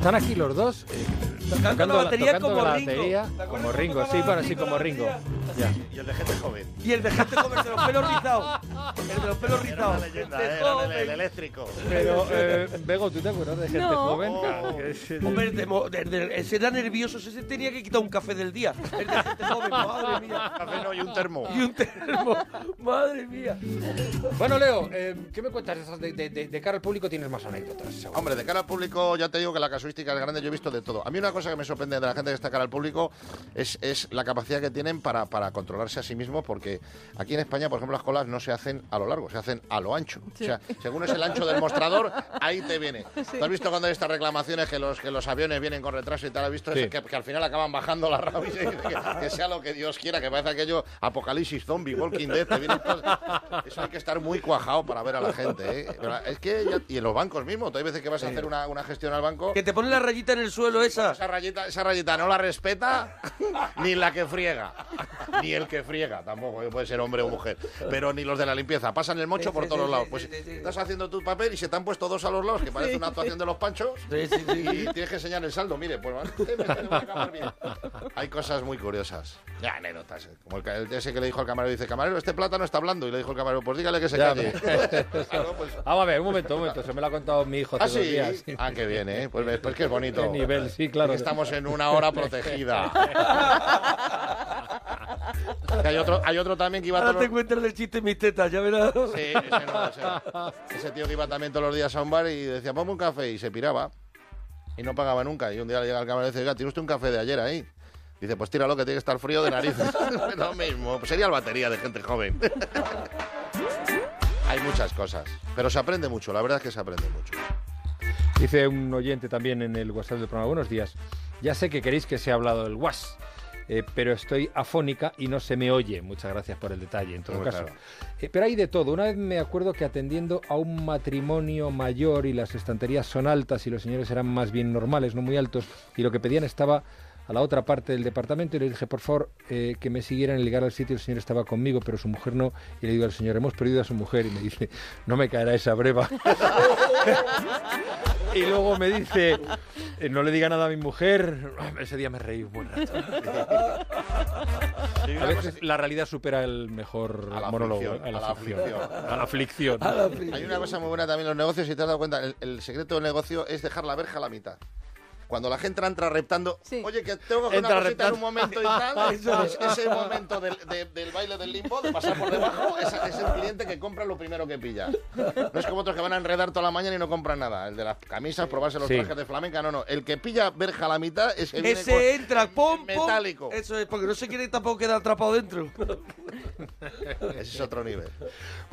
Están aquí los dos. Eh, Tocando la batería tocando como la Ringo. batería ¿Te acuerdas como Ringo, sí, bueno, sí, como Ringo. Ya. Y el de gente joven. Y el de gente joven de los pelos rizados. El de los pelos Era rizados. una leyenda, eh, era el, el eléctrico. Pero, eh, Bego, ¿tú te acuerdas de gente No. joven? Oh. Hombre, de mo- de- de- ese era nervioso, ese tenía que quitar un café del día. El de gente joven, madre mía. Café no, y un termo. Y un termo, madre mía. Bueno, Leo, eh, ¿qué me cuentas de- de cara al público? Tienes más anécdotas. seguro. Hombre, de cara al público, ya te digo que la casuística es grande, yo he visto de todo. A mí una cosa que me sorprende de la gente que está cara al público es, es la capacidad que tienen para, para controlarse a sí mismos, porque aquí en España, por ejemplo, las colas no se hacen a lo largo, se hacen a lo ancho. O sea, según es el ancho del mostrador, ahí te viene. ¿Tú has visto cuando hay estas reclamaciones que los, que los aviones vienen con retraso y tal? ¿Has visto Sí. que, que al final acaban bajando la rabia y que, que sea lo que Dios quiera, que parece aquello apocalipsis zombie, Walking Dead, te vienen Eso hay que estar muy cuajado para ver a la gente, ¿eh? Pero Es que, ya- y en los bancos mismos, hay veces que vas a hacer una, una gestión al banco Que te pone la rayita en el suelo esa. esa rayita, esa rayita no la respeta ni la que friega. Ni el que friega, tampoco, que puede ser hombre o mujer. Pero ni los de la limpieza. Pasan el mocho Sí, por sí, todos sí, lados. Pues sí, sí. estás haciendo tu papel y se te han puesto dos a los lados, que parece una actuación de los panchos. Sí, sí, sí. Y tienes que enseñar el saldo. Mire, pues me voy a acabar bien. Hay cosas muy curiosas. Ya, anécdotas. Como el, el ese que le dijo al camarero, dice, camarero, este plátano está hablando. Y le dijo el camarero, pues dígale que se Ya, calle. Pues, Vamos a ver, un momento, un momento. Se me lo ha contado mi hijo hace Ah, dos sí. días. Ah, qué bien, ¿eh? Pues, ves, pues que es bonito. Qué nivel, sí, claro. Estamos en una hora protegida. Que hay, otro, hay otro también que iba Ahora todos te los... cuentas el chiste en mis tetas, ya verás. Sí, ese, no, ese, ese tío que iba también todos los días a un bar y decía, ponme un café y se piraba. Y no pagaba nunca. Y un día le llega el camarero y dice, oiga, ¿tiene usted un café de ayer ahí? Dice, pues tíralo que tiene que estar frío de narices. Lo mismo. Pues sería el batería de gente joven. Hay muchas cosas. Pero se aprende mucho, la verdad es que se aprende mucho. Dice un oyente también en el WhatsApp del programa, buenos días. Ya sé que queréis que se ha hablado del WhatsApp, eh, pero estoy afónica y no se me oye. Muchas gracias por el detalle, en todo Muy caso. claro. Eh, pero hay de todo. Una vez me acuerdo que atendiendo a un matrimonio mayor y las estanterías son altas y los señores eran más bien normales, no muy altos, y lo que pedían estaba a la otra parte del departamento y le dije, por favor, eh, que me siguieran y llegar al sitio. El señor estaba conmigo, pero su mujer no. Y le digo al señor, hemos perdido a su mujer. Y me dice, no me caerá esa breva. y luego me dice, eh, no le diga nada a mi mujer. Ese día me reí un buen rato. Sí, A veces la realidad supera el mejor A la monólogo. aflicción, a la a la aflicción. aflicción. A la aflicción. Hay una cosa muy buena también en los negocios, si te has dado cuenta, el, el secreto del negocio es dejar la verja a la mitad. Cuando la gente entra reptando, Sí. oye, que tengo que hacer Entra una cosita en un momento y tal, es- ese momento del, de- del baile del limbo, de pasar por debajo, es, es el cliente que compra lo primero que pilla. No es como otros que van a enredar toda la mañana y no compran nada. El de las camisas, probarse los Sí. trajes de flamenca, no, no. El que pilla verja a la mitad es el Ese entra, pum. metálico. Eso es, porque no se quiere tampoco quedar atrapado dentro. Ese es otro nivel.